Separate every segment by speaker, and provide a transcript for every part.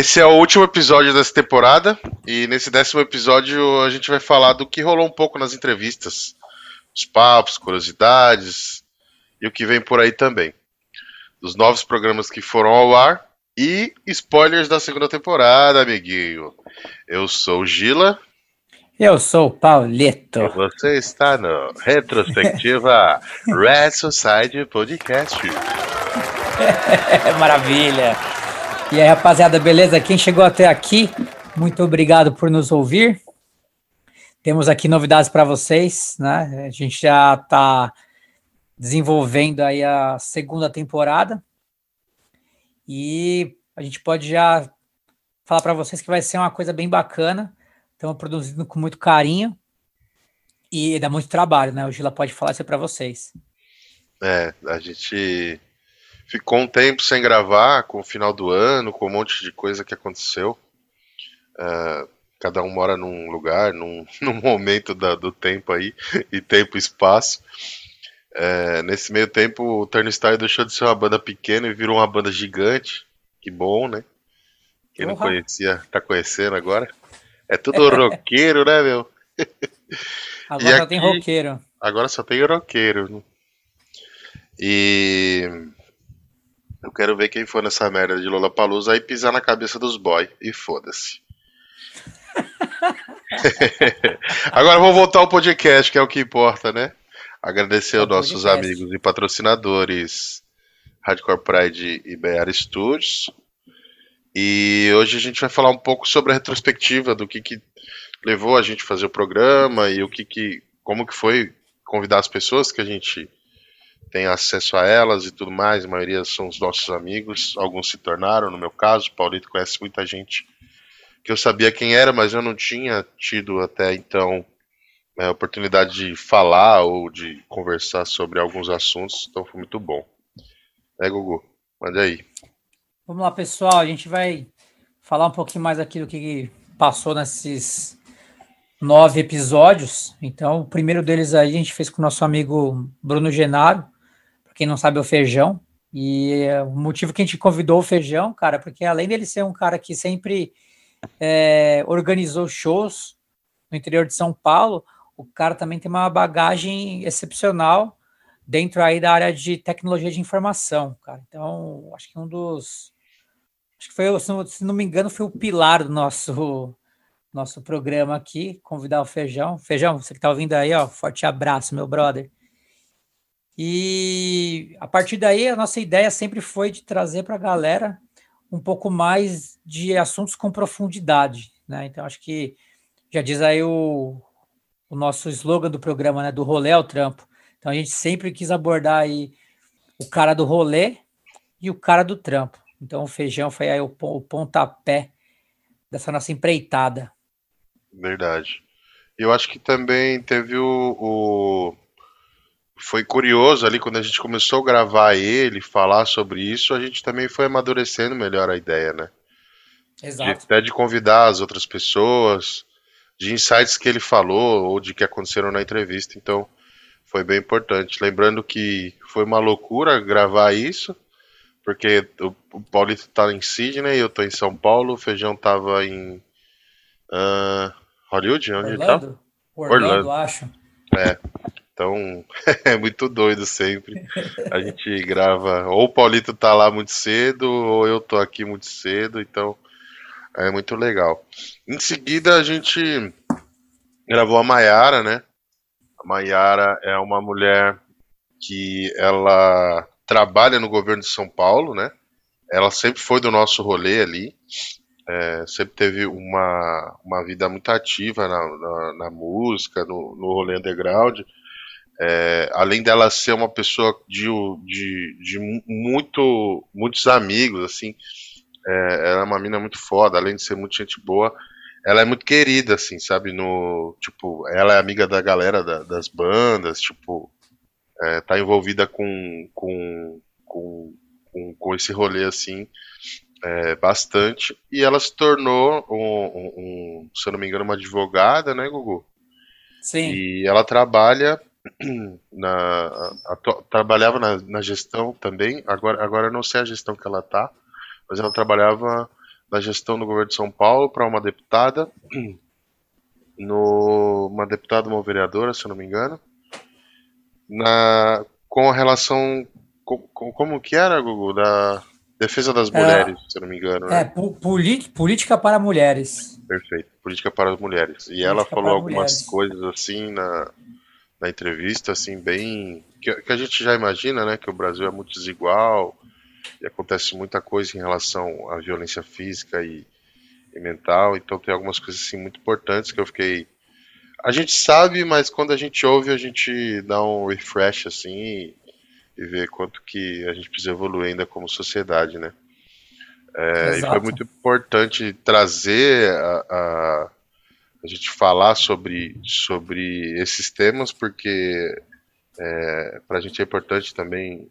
Speaker 1: Esse é o último episódio dessa temporada e nesse décimo episódio a gente vai falar do que rolou um pouco nas entrevistas, os papos, curiosidades e o que vem por aí também. Dos novos programas que foram ao ar e spoilers da segunda temporada, amiguinho. Eu sou o Gila.
Speaker 2: Eu sou o Paulito.
Speaker 1: E você está no Retrospectiva Red Society Podcast.
Speaker 2: Maravilha! E aí, rapaziada, beleza? Quem chegou até aqui, muito obrigado por nos ouvir. Temos aqui novidades para vocês, né? A gente já está desenvolvendo aí a segunda temporada e a gente pode já falar para vocês que vai ser uma coisa bem bacana. Estamos produzindo com muito carinho e dá muito trabalho, né? O Gila pode falar isso para vocês.
Speaker 1: É, a gente ficou um tempo sem gravar, com o final do ano, com um monte de coisa que aconteceu. Uh, cada um mora num lugar, num, num momento da, do tempo aí, e tempo e espaço. Uh, nesse meio tempo, o Turnstile deixou de ser uma banda pequena e virou uma banda gigante. Que bom, né? Quem não conhecia, tá conhecendo agora. É tudo roqueiro, né, meu?
Speaker 2: Agora só tem roqueiro.
Speaker 1: Agora só tem roqueiro. E eu quero ver quem for nessa merda de Lollapalooza e pisar na cabeça dos boy. E foda-se. Agora vamos voltar ao podcast, que é o que importa, né? Agradecer aos nossos podcast. amigos e patrocinadores Hardcore Pride e BR Studios. E hoje a gente vai falar um pouco sobre a retrospectiva do que, que levou a gente a fazer o programa e o que, que como que foi convidar as pessoas que a gente tem acesso a elas e tudo mais, a maioria são os nossos amigos, alguns se tornaram, no meu caso, o Paulito conhece muita gente que eu sabia quem era, mas eu não tinha tido até então a é, oportunidade de falar ou de conversar sobre alguns assuntos, então foi muito bom. É, Gugu, manda aí.
Speaker 2: Vamos lá, pessoal, a gente vai falar um pouquinho mais aqui do que passou nesses nove episódios. Então, o primeiro deles aí a gente fez com o nosso amigo Bruno Genaro, quem não sabe, é o Feijão. E o motivo que a gente convidou o Feijão, cara, porque além dele ser um cara que sempre é, organizou shows no interior de São Paulo, o cara também tem uma bagagem excepcional dentro aí da área de tecnologia de informação, cara. Então, acho que um dos. Acho que foi, se não me engano, foi o pilar do nosso, nosso programa aqui, convidar o Feijão. Feijão, você que está ouvindo aí, ó, forte abraço, meu brother. E a partir daí, a nossa ideia sempre foi de trazer para a galera um pouco mais de assuntos com profundidade. Né? Então, acho que já diz aí o, o nosso slogan do programa, né? Do rolê ao trampo. Então, a gente sempre quis abordar aí o cara do rolê e o cara do trampo. Então, o feijão foi aí o, o pontapé dessa nossa empreitada.
Speaker 1: Verdade. Eu acho que também teve o, o foi curioso ali quando a gente começou a gravar ele, falar sobre isso, a gente também foi amadurecendo melhor a ideia, né?
Speaker 2: Exato.
Speaker 1: De, até de convidar as outras pessoas, de insights que ele falou ou de que aconteceram na entrevista. Então, foi bem importante. Lembrando que foi uma loucura gravar isso, porque o, o Paulito tá em Sydney, eu tô em São Paulo, o Feijão tava em uh, Hollywood, onde
Speaker 2: Orlando? ele tá? Orlando, Orlando, acho.
Speaker 1: É. Então, é muito doido sempre. A gente grava, ou o Paulito tá lá muito cedo, ou eu tô aqui muito cedo, então é muito legal. Em seguida, a gente gravou a Maiara, né? A Maiara é uma mulher que ela trabalha no governo de São Paulo, né? Ela sempre foi do nosso rolê ali. É, sempre teve uma, uma vida muito ativa na, na, na música, no, no rolê underground. É, além dela ser uma pessoa de, de, de muito, muitos amigos, assim, é, ela é uma mina muito foda, além de ser muito gente boa, ela é muito querida, assim, sabe? No, tipo, ela é amiga da galera da, das bandas, tipo, é, tá envolvida com, com, com, com, com esse rolê, assim, é, bastante. E ela se tornou, um, um, um, se eu não me engano, uma advogada, né, Gugu?
Speaker 2: Sim.
Speaker 1: E ela trabalha na, a, trabalhava na, na, gestão também, agora, agora não sei a gestão que ela tá, mas ela trabalhava da gestão do governo de São Paulo para uma deputada, no, uma deputada, uma vereadora, se eu não me engano, na, com a relação, com, com, como que era, Gugu, da defesa das é, mulheres, é, se eu não me engano. Né?
Speaker 2: É, política para mulheres.
Speaker 1: Perfeito, política para as mulheres. E política ela falou algumas mulheres. coisas assim na, na entrevista, assim, bem. Que, que, a gente já imagina, né? Que o Brasil é muito desigual e acontece muita coisa em relação à violência física e, e mental. Então tem algumas coisas assim muito importantes que eu fiquei. A gente sabe, mas quando a gente ouve, a gente dá um refresh assim e, e vê quanto que a gente precisa evoluir ainda como sociedade, né? É, e foi muito importante trazer a, a, a, gente falar sobre, sobre esses temas, porque é, para a gente é importante também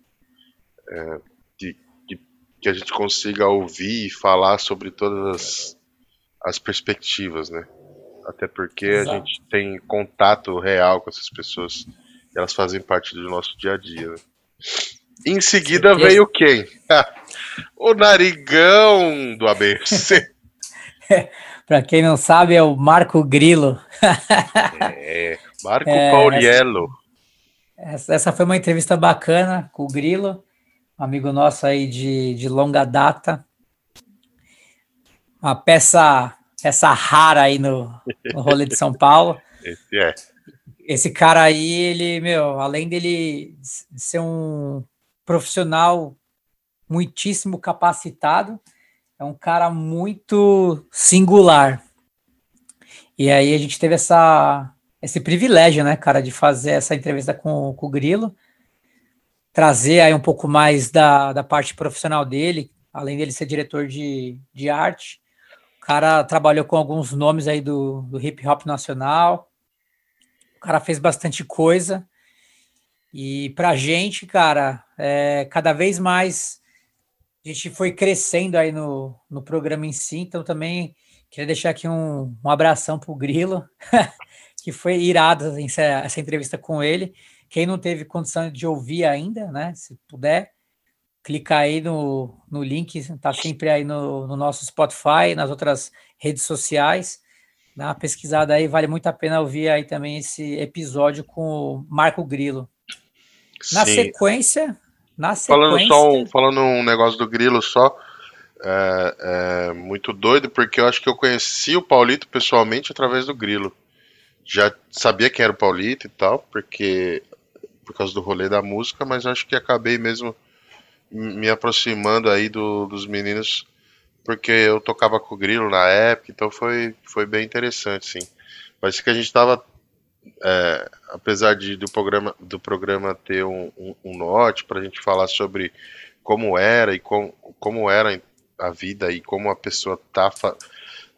Speaker 1: é, que, que, que, a gente consiga ouvir e falar sobre todas as, as perspectivas, né? Até porque Exato. a gente tem contato real com essas pessoas e elas fazem parte do nosso dia a dia. Né? Em seguida veio quem? o narigão do ABC.
Speaker 2: Para quem não sabe, é o Marco Grilo.
Speaker 1: é, Marco é, Pauliello.
Speaker 2: Essa, essa, foi uma entrevista bacana com o Grilo, um amigo nosso aí de, de longa data. Uma peça, peça rara aí no, no rolê de São Paulo.
Speaker 1: Esse é.
Speaker 2: Esse cara aí, ele, meu, além dele ser um profissional muitíssimo capacitado, é um cara muito singular. E aí a gente teve essa, esse privilégio, né, cara, de fazer essa entrevista com, com o Grilo, trazer aí um pouco mais da, da parte profissional dele, além dele ser diretor de, de arte. O cara trabalhou com alguns nomes aí do, do hip hop nacional. O cara fez bastante coisa. E pra gente, cara, é, cada vez mais a gente foi crescendo aí no, no programa em si, então também queria deixar aqui um, um abração pro Grilo, que foi irado essa, essa entrevista com ele. Quem não teve condição de ouvir ainda, né? Se puder, clica aí no, no link, tá sempre aí no, no nosso Spotify, nas outras redes sociais. Dá uma pesquisada aí, vale muito a pena ouvir aí também esse episódio com o Marco Grilo. Na Sim. sequência, na sequência...
Speaker 1: Falando só um, falando um negócio do Grilo só, é, é, muito doido, porque eu acho que eu conheci o Paulito pessoalmente através do Grilo. Já sabia quem era o Paulito e tal, porque por causa do rolê da música, mas acho que acabei mesmo me aproximando aí do, dos meninos, porque eu tocava com o Grilo na época, então foi, foi bem interessante, sim. Parece que a gente estava é, apesar de, do, programa, do programa ter um, um, um norte para a gente falar sobre como era e com, como era a vida e como a pessoa tá,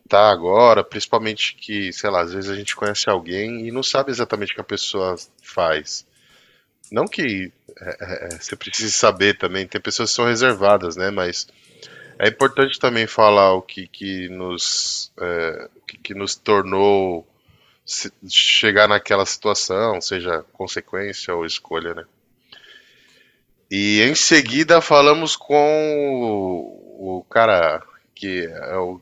Speaker 1: tá agora, principalmente que, sei lá, às vezes a gente conhece alguém e não sabe exatamente o que a pessoa faz. Não que é, é, é você precise saber também, tem pessoas que são reservadas, né? Mas é importante também falar o que, que nos é, que, que nos tornou chegar naquela situação, seja consequência ou escolha, né? E em seguida falamos com o, o cara que é o,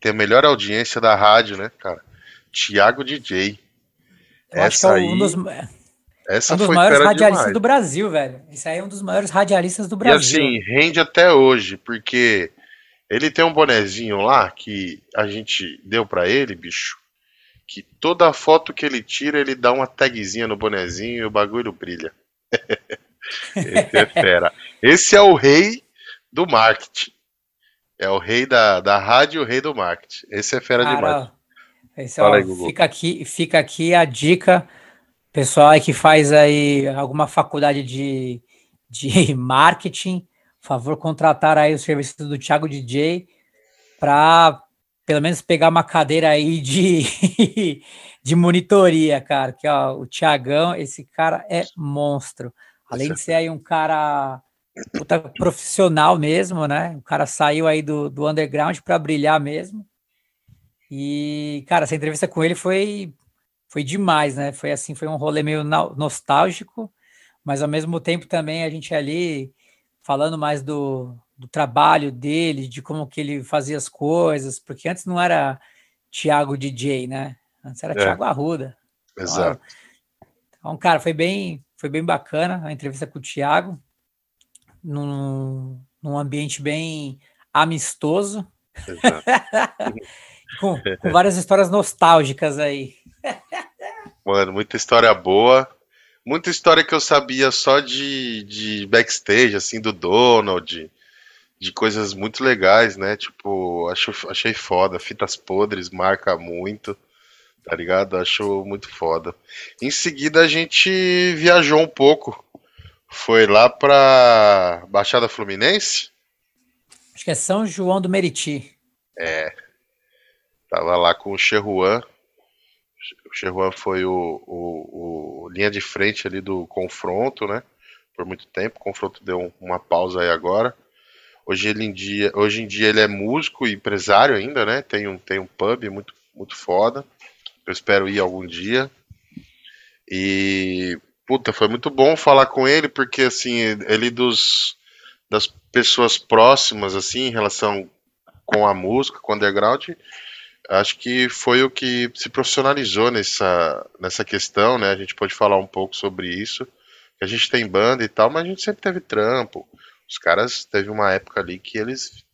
Speaker 1: tem a melhor audiência da rádio, né, cara? Tiago DJ.
Speaker 2: Eu essa acho que é um dos, essa um dos maiores radialistas demais. do Brasil, velho. Esse aí é um dos maiores radialistas do Brasil.
Speaker 1: E assim, rende até hoje, porque ele tem um bonezinho lá que a gente deu para ele, bicho que toda foto que ele tira, ele dá uma tagzinha no bonezinho e o bagulho brilha. Esse é fera. Esse é o rei do marketing. É o rei da, da rádio o rei do marketing. Esse é fera Cara, demais.
Speaker 2: Esse, ó, aí, fica, aqui, fica aqui a dica, pessoal aí que faz aí alguma faculdade de, de marketing, favor contratar aí o serviço do Thiago DJ para pelo menos pegar uma cadeira aí de, de monitoria, cara. Que ó, o Tiagão, esse cara é monstro. Além de ser aí um cara puta, profissional mesmo, né? O cara saiu aí do, do underground para brilhar mesmo. E, cara, essa entrevista com ele foi, foi demais, né? Foi assim, foi um rolê meio nostálgico, mas ao mesmo tempo também a gente ali falando mais do, do trabalho dele, de como que ele fazia as coisas, porque antes não era Thiago DJ, né? Antes era é. Thiago Arruda.
Speaker 1: Exato.
Speaker 2: Então, cara, foi bem, foi bem bacana a entrevista com o Thiago, num, num ambiente bem amistoso. com, com várias histórias nostálgicas aí.
Speaker 1: Mano, muita história boa. Muita história que eu sabia só de, de backstage, assim, do Donald, de coisas muito legais, né? Tipo, acho, achei foda. Fitas podres marca muito, tá ligado? Acho muito foda. Em seguida a gente viajou um pouco. Foi lá pra Baixada Fluminense?
Speaker 2: Acho que é São João do Meriti.
Speaker 1: É. Tava lá com o Cheruan. O Cheruan foi o, o, o, linha de frente ali do confronto, né? Por muito tempo. O confronto deu uma pausa aí agora. Hoje, ele em dia, hoje em dia ele é músico e empresário ainda, né? Tem um, tem um pub muito, muito foda. Eu espero ir algum dia. E puta, foi muito bom falar com ele, porque assim, ele dos das pessoas próximas assim em relação com a música, com o underground, acho que foi o que se profissionalizou nessa, nessa questão, né? A gente pode falar um pouco sobre isso. A gente tem banda e tal, mas a gente sempre teve trampo. Os caras teve uma época ali que eles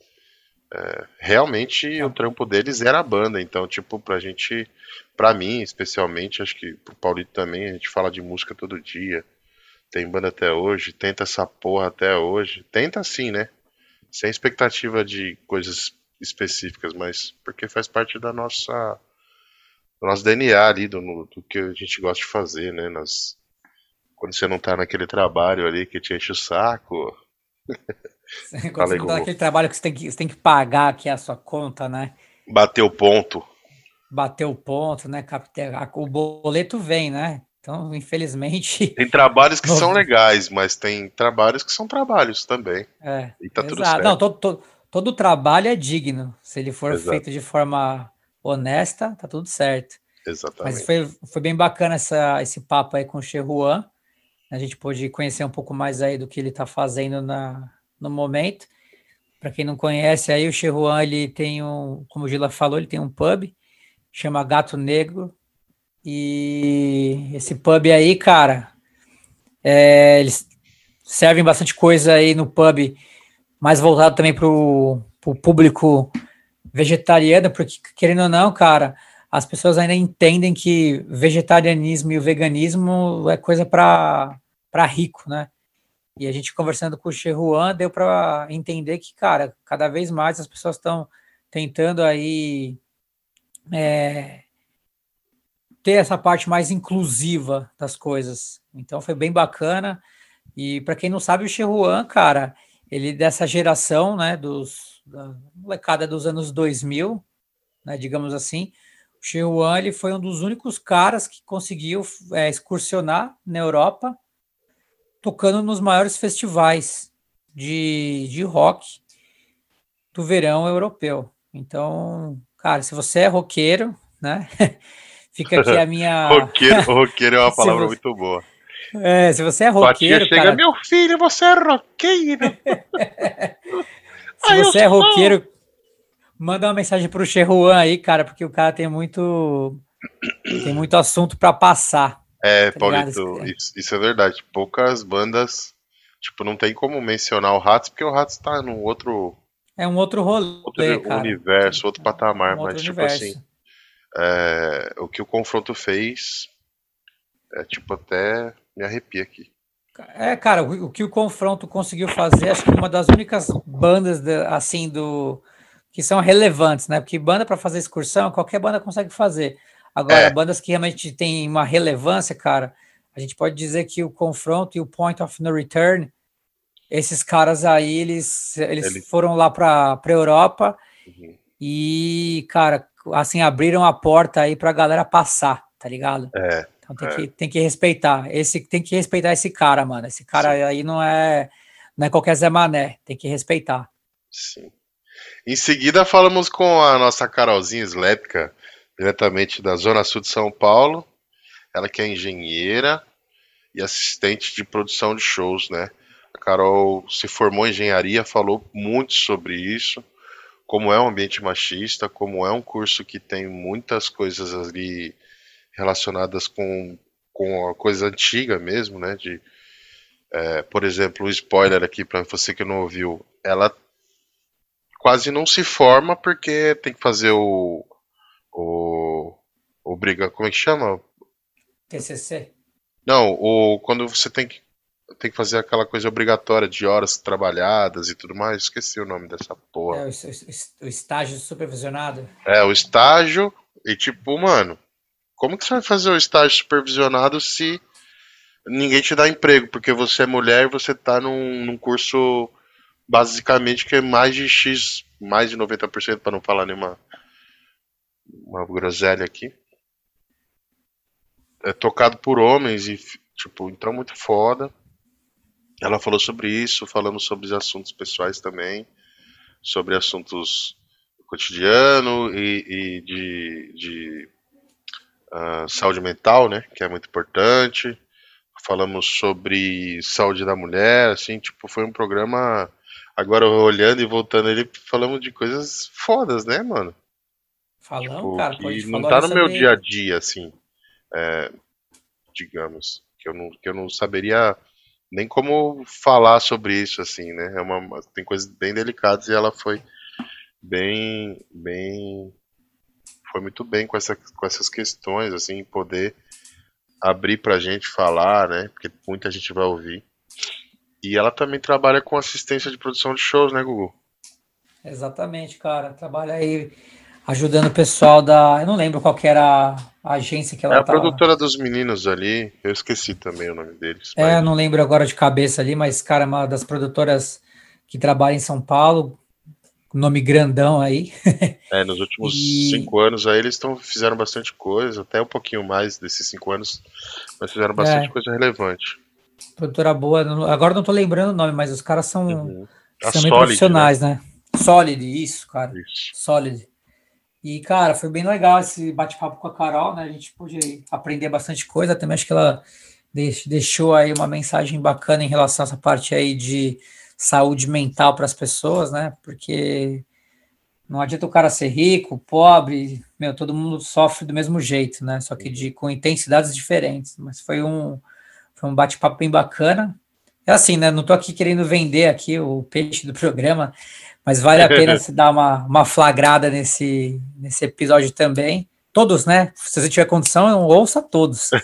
Speaker 1: é, realmente o trampo deles era a banda. Então, tipo, pra gente, pra mim especialmente, acho que pro Paulito também, a gente fala de música todo dia. Tem banda até hoje, tenta essa porra até hoje. Tenta sim, né? Sem expectativa de coisas específicas, mas porque faz parte da nossa do nosso DNA ali, do, do que a gente gosta de fazer, né? Quando você não tá naquele trabalho ali que te enche o saco.
Speaker 2: Quando você não naquele trabalho que você tem que, você tem que pagar aqui a sua conta, né?
Speaker 1: Bater o ponto.
Speaker 2: Bater o ponto, né? O boleto vem, né? Então, infelizmente.
Speaker 1: Tem trabalhos que são legais, mas tem trabalhos que são trabalhos também.
Speaker 2: É. E tá exato. tudo certo. Não, todo, todo, todo trabalho é digno. Se ele for Exato. feito de forma honesta, tá tudo certo.
Speaker 1: Exatamente.
Speaker 2: Mas foi, foi bem bacana essa, esse papo aí com o Cheruan. A gente pôde conhecer um pouco mais aí do que ele está fazendo na, no momento. Para quem não conhece aí, o Cheruan, ele tem um, como o Gila falou, ele tem um pub, chama Gato Negro. E esse pub aí, cara, é, eles servem bastante coisa aí no pub mais voltado também para o público vegetariano, porque, querendo ou não, cara, as pessoas ainda entendem que vegetarianismo e o veganismo é coisa para rico, né? E a gente conversando com o Cheruan deu para entender que, cara, cada vez mais as pessoas estão tentando aí é, ter essa parte mais inclusiva das coisas. Então foi bem bacana. E para quem não sabe, o Cheruan, cara, ele dessa geração, né, dos, da molecada dos anos 2000, né, digamos assim, o Xiuan, ele foi um dos únicos caras que conseguiu é, excursionar na Europa, tocando nos maiores festivais de, de rock do verão europeu. Então, cara, se você é roqueiro, né, fica aqui a minha...
Speaker 1: roqueiro, roqueiro é uma palavra você... muito boa.
Speaker 2: É, se você é roqueiro.
Speaker 1: chega, cara... meu filho, você é roqueiro.
Speaker 2: se você é roqueiro, manda uma mensagem pro Cheruan aí, cara, porque o cara tem muito. Tem muito assunto para passar.
Speaker 1: É, tá Paulito, isso, isso, é verdade. Poucas bandas. Tipo, não tem como mencionar o Ratos, porque o Ratos tá num outro.
Speaker 2: É um outro rolê.
Speaker 1: Outro cara. universo, outro patamar, um outro mas, tipo universo. tipo assim. É, o que o confronto fez é tipo até me arrepia aqui.
Speaker 2: É, cara, o, o, que o confronto conseguiu fazer, acho que uma das únicas bandas de, assim do que são relevantes, né? Porque banda para fazer excursão, qualquer banda consegue fazer. Agora, é. bandas que realmente têm uma relevância, cara, a gente pode dizer que o confronto e o Point of No Return, esses caras aí, eles, eles Ele... foram lá para a Europa uhum. e, cara, assim, abriram a porta aí para a galera passar, tá ligado?
Speaker 1: É.
Speaker 2: Então tem, é. que, tem que respeitar. Esse, tem que respeitar esse cara, mano. Esse cara Sim. aí não é, não é qualquer Zé Mané. Tem que respeitar.
Speaker 1: Sim. Em seguida, falamos com a nossa Carolzinha Slepka, diretamente da Zona Sul de São Paulo. Ela que é engenheira e assistente de produção de shows, né? A Carol se formou em engenharia, falou muito sobre isso, como é um ambiente machista, como é um curso que tem muitas coisas ali relacionadas com, com a coisa antiga mesmo, né? De, é, por exemplo, o spoiler aqui para você que não ouviu, ela quase não se forma porque tem que fazer o, o briga, como é que chama?
Speaker 2: TCC.
Speaker 1: Não, o quando você tem que tem que fazer aquela coisa obrigatória de horas trabalhadas e tudo mais. Esqueci o nome dessa porra.
Speaker 2: É, o, o, estágio supervisionado.
Speaker 1: É, o estágio. E tipo, mano, como que você vai fazer o estágio supervisionado se ninguém te dá emprego? Porque você é mulher e você tá num, num curso basicamente que é mais de X, mais de 90%, para não falar nenhuma uma groselha aqui. É tocado por homens e, tipo, então muito foda. Ela falou sobre isso, falamos sobre assuntos pessoais também, sobre assuntos do cotidiano e, e de, de uh, saúde mental, né, que é muito importante. Falamos sobre saúde da mulher, assim, tipo, foi um programa. Agora olhando e voltando ele, falamos de coisas fodas, né, mano?
Speaker 2: Falamos, tipo, cara,
Speaker 1: que não tá no meu dia a dia, assim, é, digamos, que eu não, que eu não saberia nem como falar sobre isso, assim, né? É uma, tem coisas bem delicadas e ela foi bem, bem, foi muito bem com, essa, com essas questões, assim, poder abrir pra gente falar, né? Porque muita gente vai ouvir. E ela também trabalha com assistência de produção de shows, né, Gugu?
Speaker 2: Exatamente, cara. Trabalha aí ajudando o pessoal da. Eu não lembro qual era a agência que ela
Speaker 1: É a tava... produtora dos meninos ali, eu esqueci também o nome deles.
Speaker 2: É, mas... não lembro agora de cabeça ali, mas, cara, é uma das produtoras que trabalha em São Paulo, nome grandão aí.
Speaker 1: É, nos últimos e... cinco anos aí eles tão, fizeram bastante coisa, até um pouquinho mais desses cinco anos, mas fizeram bastante é. coisa relevante.
Speaker 2: Produtora boa, agora não tô lembrando o nome, mas os caras são, uhum. são Solid, profissionais, né? né? Solid, isso, cara. Isso. Solid. E, cara, foi bem legal esse bate-papo com a Carol, né? A gente pôde aprender bastante coisa. Também acho que ela deixou aí uma mensagem bacana em relação a essa parte aí de saúde mental para as pessoas, né? Porque não adianta o cara ser rico, pobre, meu, todo mundo sofre do mesmo jeito, né? Só que de, com intensidades diferentes. Mas foi um, foi um bate-papo bem bacana. É assim, né? Não tô aqui querendo vender aqui o peixe do programa, mas vale a pena se dar uma, uma flagrada nesse, nesse episódio também. Todos, né? Se você tiver condição, ouça todos.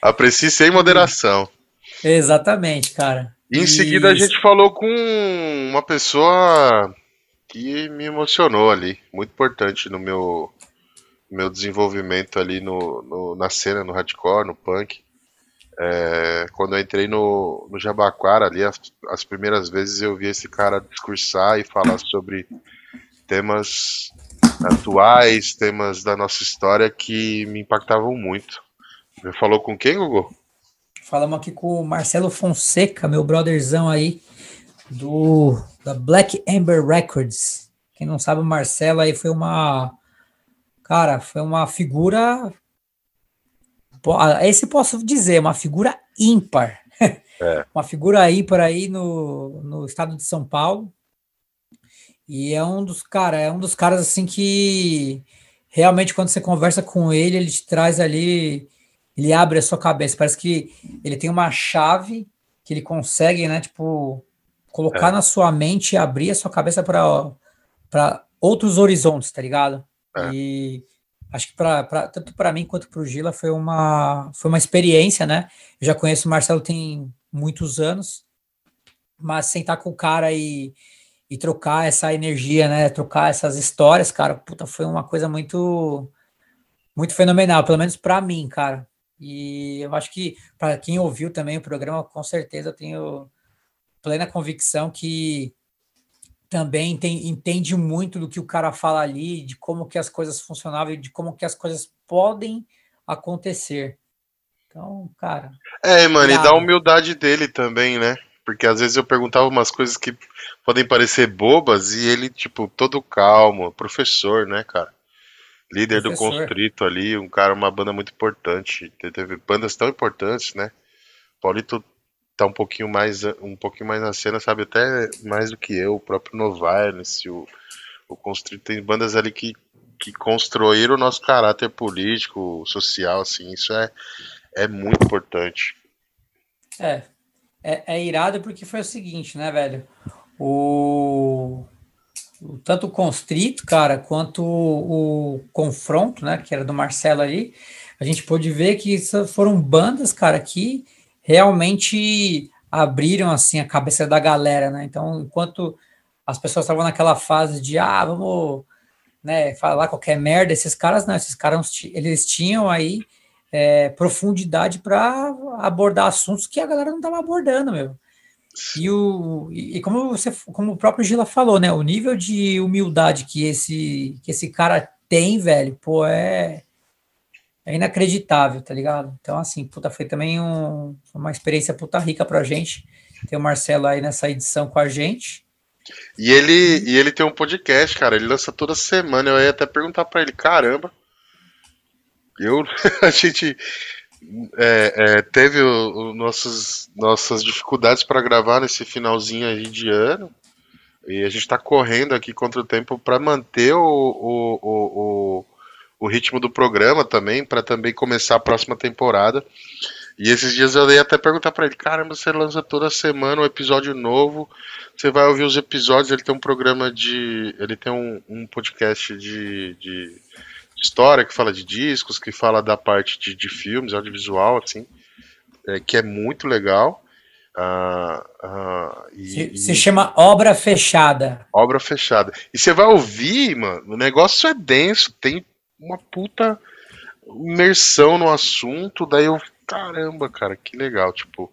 Speaker 1: Aprecie sem moderação.
Speaker 2: Exatamente, cara.
Speaker 1: E em e... seguida a gente falou com uma pessoa que me emocionou ali, muito importante no meu, meu desenvolvimento ali no, no na cena, no hardcore, no punk. É, quando eu entrei no, no Jabaquara ali, as, as, primeiras vezes eu vi esse cara discursar e falar sobre temas atuais, temas da nossa história que me impactavam muito. Você falou com quem, Gugu?
Speaker 2: Falamos aqui com o Marcelo Fonseca, meu brotherzão aí, do da Black Amber Records. Quem não sabe, o Marcelo aí foi uma. Cara, foi uma figura esse posso dizer, uma figura ímpar. É. uma figura ímpar aí no, no estado de São Paulo. E é um dos cara, é um dos caras assim que realmente quando você conversa com ele, ele te traz ali, ele abre a sua cabeça. Parece que ele tem uma chave que ele consegue, né, tipo, colocar é. na sua mente e abrir a sua cabeça para outros horizontes, tá ligado? É. E acho que pra, pra tanto para mim quanto para o Gila foi uma, foi uma experiência, né? Eu já conheço o Marcelo tem muitos anos, mas sentar com o cara e, e trocar essa energia, né? Trocar essas histórias, cara, puta, foi uma coisa muito, muito fenomenal, pelo menos para mim, cara. E eu acho que para quem ouviu também o programa, com certeza eu tenho plena convicção que também tem, entende muito do que o cara fala ali, de como que as coisas funcionavam e de como que as coisas podem acontecer. Então, cara.
Speaker 1: É, mano, e da humildade dele também, né? Porque às vezes eu perguntava umas coisas que podem parecer bobas e ele, tipo, todo calmo, professor, né, cara? Líder professor. do Constrito ali, um cara, uma banda muito importante. Teve bandas tão importantes, né? Paulito tá um pouquinho mais um pouquinho mais na cena, sabe até mais do que eu, o próprio Noviolence, o, o Constrito, tem bandas ali que, que construíram o nosso caráter político, social, assim, isso é, é muito importante.
Speaker 2: É, é, é irado porque foi o seguinte, né, velho? O, o tanto o Constrito, cara, quanto o, o Confronto, né, que era do Marcelo ali, a gente pôde ver que foram bandas, cara, que realmente abriram assim a cabeça da galera, né? Então, enquanto as pessoas estavam naquela fase de ah, vamos, né, falar qualquer merda, esses caras não, esses caras eles tinham aí é, profundidade para abordar assuntos que a galera não estava abordando, meu. E, o, e como você, como o próprio Gila falou, né, o nível de humildade que esse que esse cara tem, velho, pô, é é inacreditável, tá ligado? Então, assim, puta, foi também um, uma experiência puta rica pra gente ter o Marcelo aí nessa edição com a gente.
Speaker 1: E ele, e ele tem um podcast, cara, ele lança toda semana. Eu ia até perguntar para ele, caramba. Eu, a gente é, é, teve o, o nossos, nossas dificuldades para gravar nesse finalzinho aí de ano. E a gente está correndo aqui contra o tempo para manter o, o, o, o ritmo do programa também, para também começar a próxima temporada. E esses dias eu ia até perguntar para ele: caramba, você lança toda semana um episódio novo, você vai ouvir os episódios. Ele tem um programa de. Ele tem um, um podcast de, de, história que fala de discos, que fala da parte de, de filmes, audiovisual, assim, é, que é muito legal. Uh,
Speaker 2: uh, e, se, se, chama Obra Fechada.
Speaker 1: Obra Fechada. E você vai ouvir, mano, o negócio é denso, tem uma puta imersão no assunto, daí eu, caramba, cara, que legal, tipo,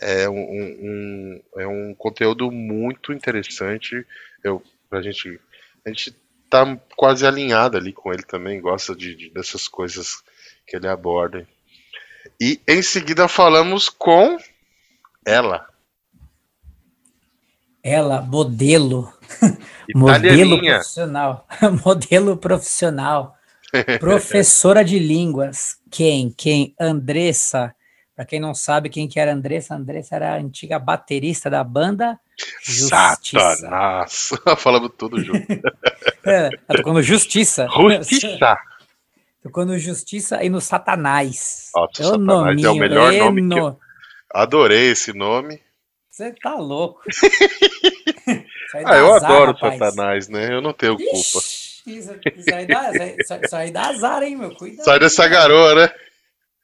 Speaker 1: é um, um é um conteúdo muito interessante, eu, a gente, a gente tá quase alinhado ali com ele também, gosta de, de dessas coisas que ele aborda. E em seguida falamos com ela.
Speaker 2: Ela, modelo. modelo profissional. modelo profissional. Professora de línguas. Quem? Quem? Andressa. Para quem não sabe quem que era Andressa, Andressa era a antiga baterista da banda
Speaker 1: Justiça. Satanás. Falamos tudo junto.
Speaker 2: é, tá tocando Justiça.
Speaker 1: Justiça.
Speaker 2: Tocou no Justiça e no Satanás.
Speaker 1: Nossa, é Satanás é o melhor nome que eu... Adorei esse nome.
Speaker 2: Você tá louco.
Speaker 1: ah, eu azar, adoro rapaz. Satanás, né? Eu não tenho Ixi. culpa.
Speaker 2: Isso, isso, aí dá, azar, hein, meu? Cuidado.
Speaker 1: Sai dessa garoa, né?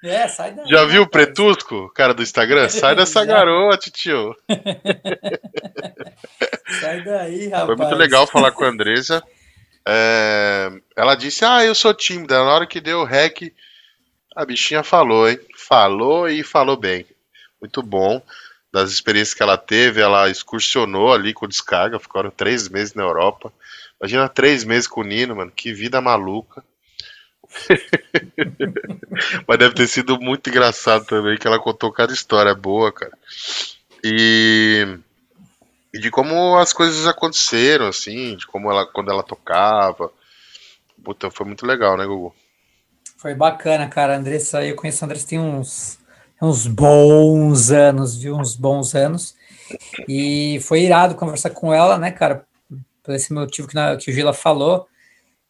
Speaker 2: É, sai daí.
Speaker 1: Já viu o Pretusco, cara do Instagram? Sai dessa garoa, tio.
Speaker 2: sai daí, rapaz.
Speaker 1: Foi muito legal falar com a Andresa. É, ela disse: Ah, eu sou tímida. Na hora que deu o rec, a bichinha falou, hein? Falou e falou bem. Muito bom. Das experiências que ela teve, ela excursionou ali com descarga, ficaram três meses na Europa. Imagina três meses com o Nino, mano, que vida maluca. Mas deve ter sido muito engraçado também, que ela contou cada história boa, cara. E, e de como as coisas aconteceram, assim, de como ela, quando ela tocava. Puta, foi muito legal, né, Gugu?
Speaker 2: Foi bacana, cara. A Andressa, eu conheço a Andressa tem uns, uns bons anos, viu? Uns bons anos. E foi irado conversar com ela, né, cara? Por esse motivo que, na, que o Gila falou,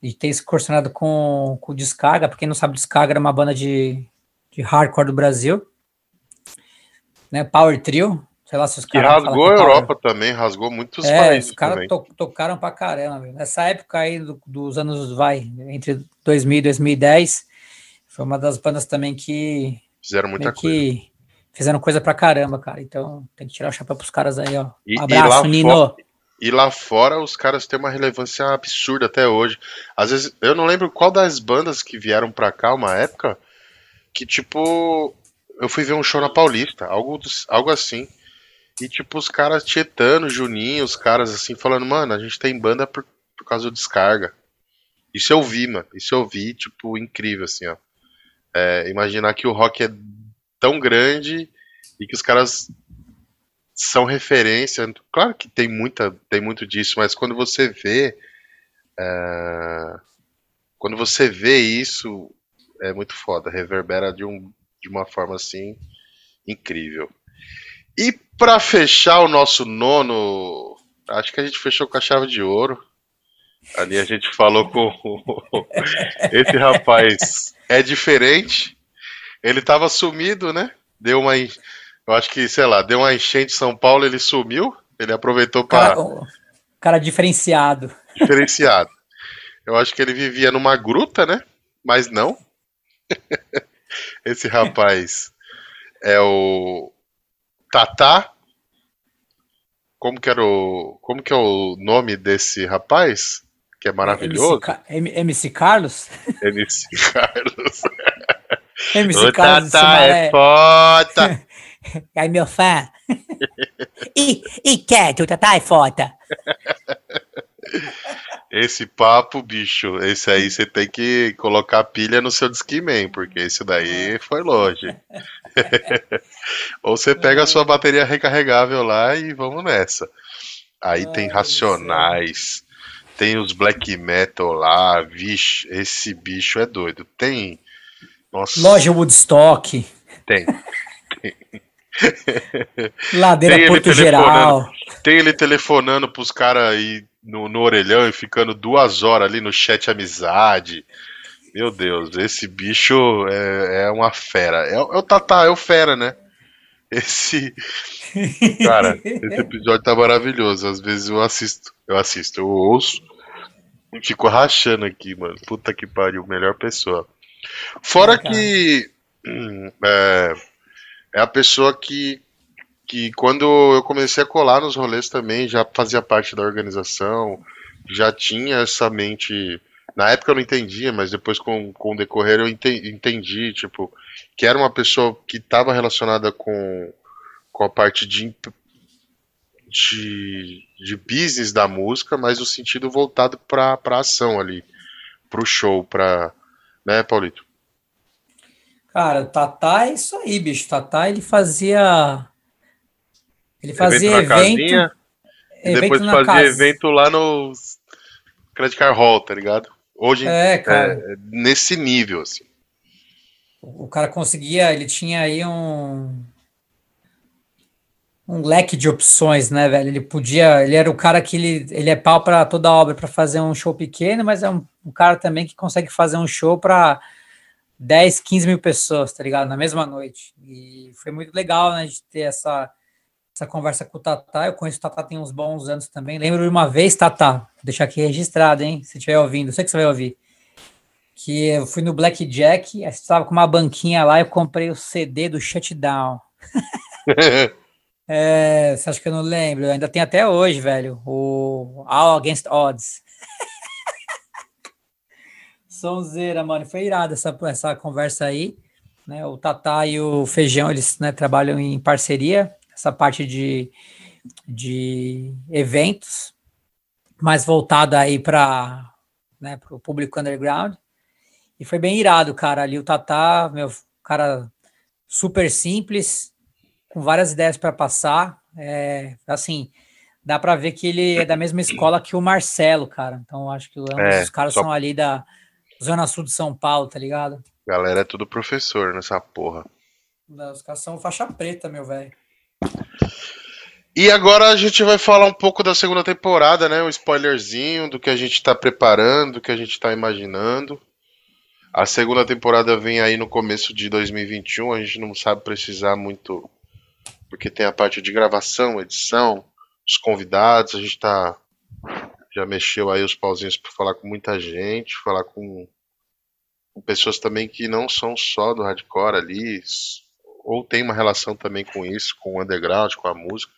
Speaker 2: de ter excursionado com, com Descarga. Para quem não sabe, Descarga era uma banda de, de hardcore do Brasil. Né, Power Trio, sei lá se os
Speaker 1: caras. Que rasgou a Europa também, rasgou muitos
Speaker 2: é, países. Os caras to, tocaram pra caramba. Nessa época aí do, dos anos, vai, entre 2000 e 2010, foi uma das bandas também que.
Speaker 1: Fizeram muita
Speaker 2: coisa. Fizeram coisa pra caramba, cara. Então tem que tirar o chapéu pros caras aí, ó. Um abraço, Nino.
Speaker 1: Fora, e lá fora os caras têm uma relevância absurda até hoje. Às vezes, eu não lembro qual das bandas que vieram pra cá uma época que, tipo, eu fui ver um show na Paulista, algo, algo assim. E, tipo, os caras tietando, Juninho, os caras assim, falando, mano, a gente tem banda por, por causa do descarga. Isso eu vi, mano. Isso eu vi, tipo, incrível, assim, ó. É, imaginar que o rock é tão grande e que os caras são referência. Claro que tem muita, tem muito disso, mas quando você vê, uh, quando você vê isso, é muito foda. Reverbera de, um, de uma forma assim incrível. E para fechar o nosso nono, acho que a gente fechou com a chave de ouro. Ali a gente falou com esse rapaz é diferente. Ele tava sumido, né? Deu uma, eu acho que sei lá, deu uma enchente em São Paulo, ele sumiu. Ele aproveitou para
Speaker 2: cara, cara diferenciado.
Speaker 1: Diferenciado. Eu acho que ele vivia numa gruta, né? Mas não. Esse rapaz é o Tatá. Como que era o. Como que é o nome desse rapaz? Que é maravilhoso.
Speaker 2: MC, MC Carlos?
Speaker 1: MC Carlos.
Speaker 2: MC o Carlos.
Speaker 1: Tatá é foda.
Speaker 2: Aí, meu fã. e, e quieto, é foda.
Speaker 1: Esse papo, bicho, esse aí você tem que colocar pilha no seu Discman, porque esse daí foi longe. Ou você pega a sua bateria recarregável lá e vamos nessa. Aí tem Racionais, tem os Black Metal lá, vixe, esse bicho é doido. Tem.
Speaker 2: Nossa. Loja Woodstock.
Speaker 1: Tem. tem.
Speaker 2: Ladeira tem Porto Geral.
Speaker 1: Tem ele telefonando pros caras aí no, no orelhão e ficando duas horas ali no chat amizade. Meu Deus, esse bicho é, é uma fera. É, é, o Tatá, é o fera, né? Esse. Cara, esse episódio tá maravilhoso. Às vezes eu assisto, eu assisto, eu ouço e fico rachando aqui, mano. Puta que pariu, melhor pessoa. Fora que. Hum, é, é a pessoa que que quando eu comecei a colar nos rolês também, já fazia parte da organização, já tinha essa mente. Na época eu não entendia, mas depois com, com o decorrer eu entendi, tipo, que era uma pessoa que estava relacionada com, com a parte de, de, de business da música, mas no sentido voltado para a ação ali, para o show, para. Né, Paulito?
Speaker 2: Cara, o Tatá é isso aí, bicho. Tatá ele fazia ele fazia evento. evento
Speaker 1: e depois fazia casa. evento lá no Credit Card Hall, tá ligado? Hoje
Speaker 2: é, cara.
Speaker 1: É, nesse nível, assim.
Speaker 2: O cara conseguia, ele tinha aí um um leque de opções, né, velho? Ele podia, ele era o cara que ele, ele é pau para toda obra para fazer um show pequeno, mas é um, um, cara também que consegue fazer um show para 10, 15 mil pessoas, tá ligado? Na mesma noite. E foi muito legal, né, de ter essa essa conversa com o Tatá. Eu conheço o Tatá tem uns bons anos também. Lembro de uma vez, Tatá, vou deixar aqui registrado, hein? Se estiver ouvindo, sei que você vai ouvir. Que eu fui no Blackjack, estava com uma banquinha lá e eu comprei o CD do Shutdown. é, você acha que eu não lembro? Eu ainda tem até hoje, velho. O All Against Odds. Sonzeira, mano. Foi irado essa, essa conversa aí. Né? O Tatá e o Feijão, eles né, trabalham em parceria essa parte de, de eventos, mais voltada aí para né, o público underground. E foi bem irado, cara. Ali o Tatá, meu cara super simples, com várias ideias para passar. É, assim, dá para ver que ele é da mesma escola que o Marcelo, cara. Então acho que é, os caras só... são ali da Zona Sul de São Paulo, tá ligado?
Speaker 1: Galera, é tudo professor nessa porra.
Speaker 2: Os caras são faixa preta, meu velho.
Speaker 1: E agora a gente vai falar um pouco da segunda temporada, né? Um spoilerzinho do que a gente está preparando, do que a gente está imaginando. A segunda temporada vem aí no começo de 2021, a gente não sabe precisar muito, porque tem a parte de gravação, edição, os convidados, a gente tá já mexeu aí os pauzinhos para falar com muita gente, falar com, com pessoas também que não são só do hardcore ali, ou tem uma relação também com isso, com o underground, com a música,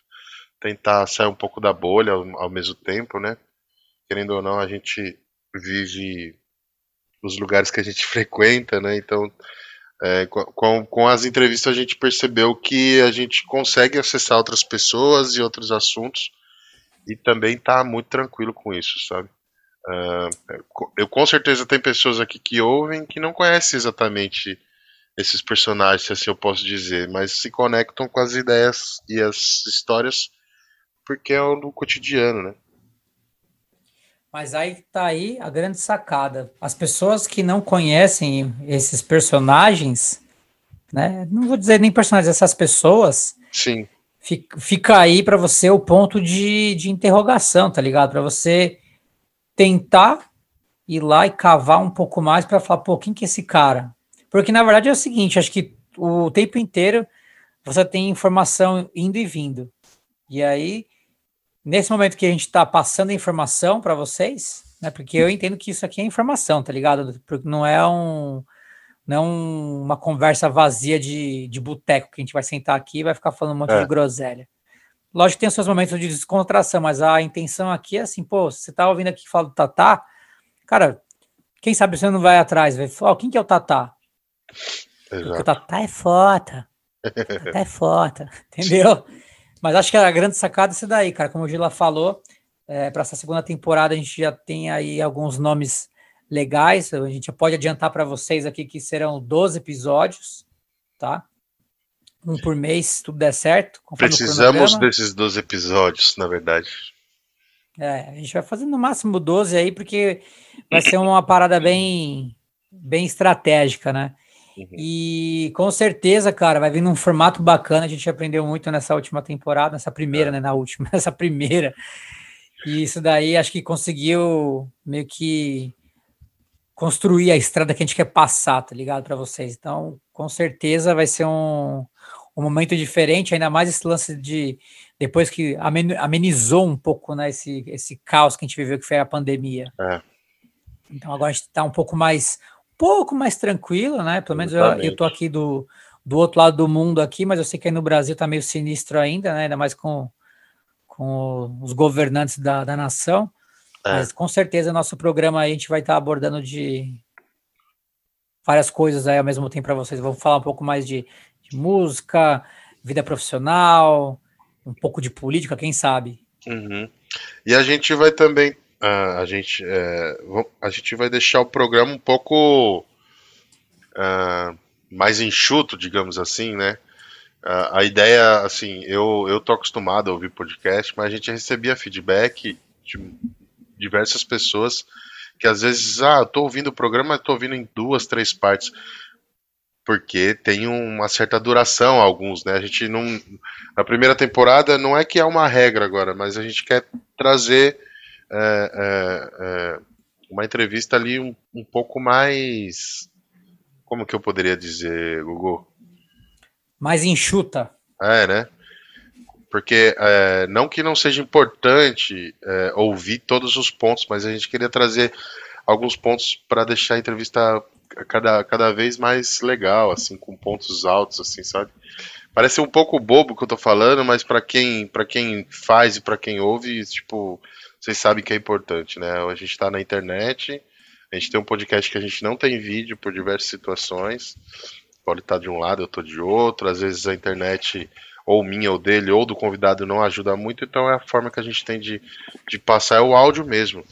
Speaker 1: tentar sair um pouco da bolha ao, ao mesmo tempo, né? Querendo ou não, a gente vive os lugares que a gente frequenta, né? Então, é, com, com as entrevistas a gente percebeu que a gente consegue acessar outras pessoas e outros assuntos e também tá muito tranquilo com isso, sabe? Uh, eu com certeza tem pessoas aqui que ouvem que não conhecem exatamente esses personagens, se assim eu posso dizer, mas se conectam com as ideias e as histórias porque é o cotidiano, né?
Speaker 2: Mas aí tá aí a grande sacada. As pessoas que não conhecem esses personagens, né? Não vou dizer nem personagens, essas pessoas.
Speaker 1: Sim.
Speaker 2: Fica aí para você o ponto de, de interrogação, tá ligado? Para você tentar ir lá e cavar um pouco mais para falar, pô, quem que é esse cara? Porque na verdade é o seguinte, acho que o tempo inteiro você tem informação indo e vindo. E aí, nesse momento que a gente está passando a informação para vocês, né? Porque eu entendo que isso aqui é informação, tá ligado? Porque não é um não é um, uma conversa vazia de, de boteco que a gente vai sentar aqui e vai ficar falando um monte é. de groselha. Lógico que tem os seus momentos de descontração, mas a intenção aqui é assim, pô, você tá ouvindo aqui falar do Tatá, cara, quem sabe você não vai atrás, vai falar, oh, quem que é o Tatá? Porque o Tatá é foda. O Tatá é foda, entendeu? Mas acho que a grande sacada é isso daí, cara. Como o Gila falou, é, para essa segunda temporada a gente já tem aí alguns nomes legais. A gente pode adiantar para vocês aqui que serão 12 episódios, tá? Um por mês, se tudo der certo.
Speaker 1: Precisamos desses 12 episódios, na verdade.
Speaker 2: É, a gente vai fazer no máximo 12 aí, porque vai ser uma parada bem, bem estratégica, né? Uhum. E com certeza, cara, vai vir num formato bacana. A gente aprendeu muito nessa última temporada, nessa primeira, é. né? Na última, nessa primeira. E isso daí acho que conseguiu meio que construir a estrada que a gente quer passar, tá ligado? Para vocês. Então, com certeza vai ser um, um momento diferente, ainda mais esse lance de depois que amenizou um pouco né, esse, esse caos que a gente viveu, que foi a pandemia. É. Então agora a gente está um pouco mais um pouco mais tranquilo, né? Pelo menos eu, eu tô aqui do, do outro lado do mundo aqui, mas eu sei que aí no Brasil tá meio sinistro ainda, né? Ainda mais com, com os governantes da, da nação. É. Mas com certeza nosso programa aí a gente vai estar tá abordando de várias coisas aí ao mesmo tempo para vocês. Vamos falar um pouco mais de, de, música, vida profissional, um pouco de política, quem sabe.
Speaker 1: Uhum. E a gente vai também, uh, a gente, uh, a gente vai deixar o programa um pouco uh, mais enxuto, digamos assim, né? a ideia, assim, eu, eu tô acostumado a ouvir podcast, mas a gente recebia feedback de diversas pessoas que às vezes, ah, tô ouvindo o programa, tô ouvindo em duas, três partes. Porque tem uma certa duração, alguns, né? A gente não. Na primeira temporada, não é que é uma regra agora, mas a gente quer trazer é, é, é, uma entrevista ali um, um pouco mais. Como que eu poderia dizer, Gugu?
Speaker 2: Mais enxuta.
Speaker 1: É, né? Porque é, não que não seja importante é, ouvir todos os pontos, mas a gente queria trazer alguns pontos para deixar a entrevista cada, cada vez mais legal, assim, com pontos altos, assim, sabe? Parece um pouco bobo que eu tô falando, mas para quem para quem faz e para quem ouve, tipo, vocês sabem que é importante, né? A gente tá na internet, a gente tem um podcast que a gente não tem vídeo por diversas situações. Pode estar de um lado, eu tô de outro. Às vezes a internet ou minha ou dele, ou do convidado não ajuda muito, então é a forma que a gente tem de, de passar é o áudio mesmo.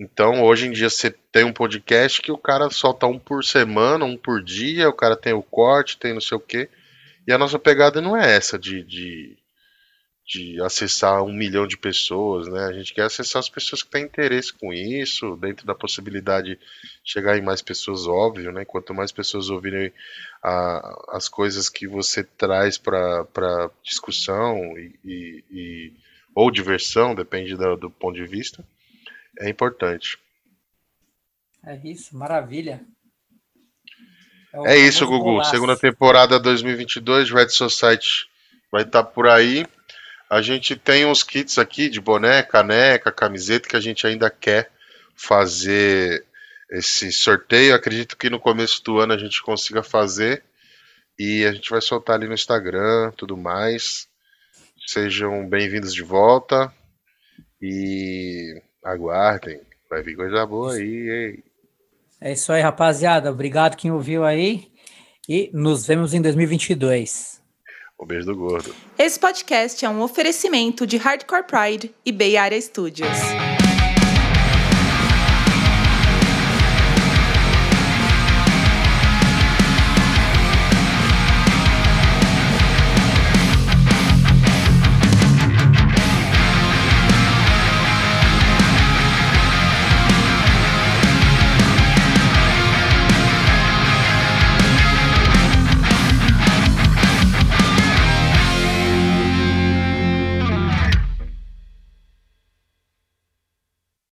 Speaker 1: Então, hoje em dia, você tem um podcast que o cara solta um por semana, um por dia, o cara tem o corte, tem não sei o quê. E a nossa pegada não é essa de, de, de acessar um milhão de pessoas, né? A gente quer acessar as pessoas que têm interesse com isso, dentro da possibilidade de chegar em mais pessoas, óbvio, né? Quanto mais pessoas ouvirem a, as coisas que você traz para discussão e, e, e, ou diversão, depende do, do ponto de vista, é importante.
Speaker 2: É isso, maravilha.
Speaker 1: É, é isso, Gugu. Golaço. Segunda temporada 2022, Red Society vai estar tá por aí. A gente tem uns kits aqui de boné, caneca, camiseta que a gente ainda quer fazer esse sorteio. Acredito que no começo do ano a gente consiga fazer e a gente vai soltar ali no Instagram, tudo mais. Sejam bem-vindos de volta e aguardem, vai vir coisa boa aí.
Speaker 2: É isso aí, rapaziada. Obrigado quem ouviu aí e nos vemos em 2022.
Speaker 1: O beijo do gordo.
Speaker 3: Esse podcast é um oferecimento de Hardcore Pride e Bay Area Studios.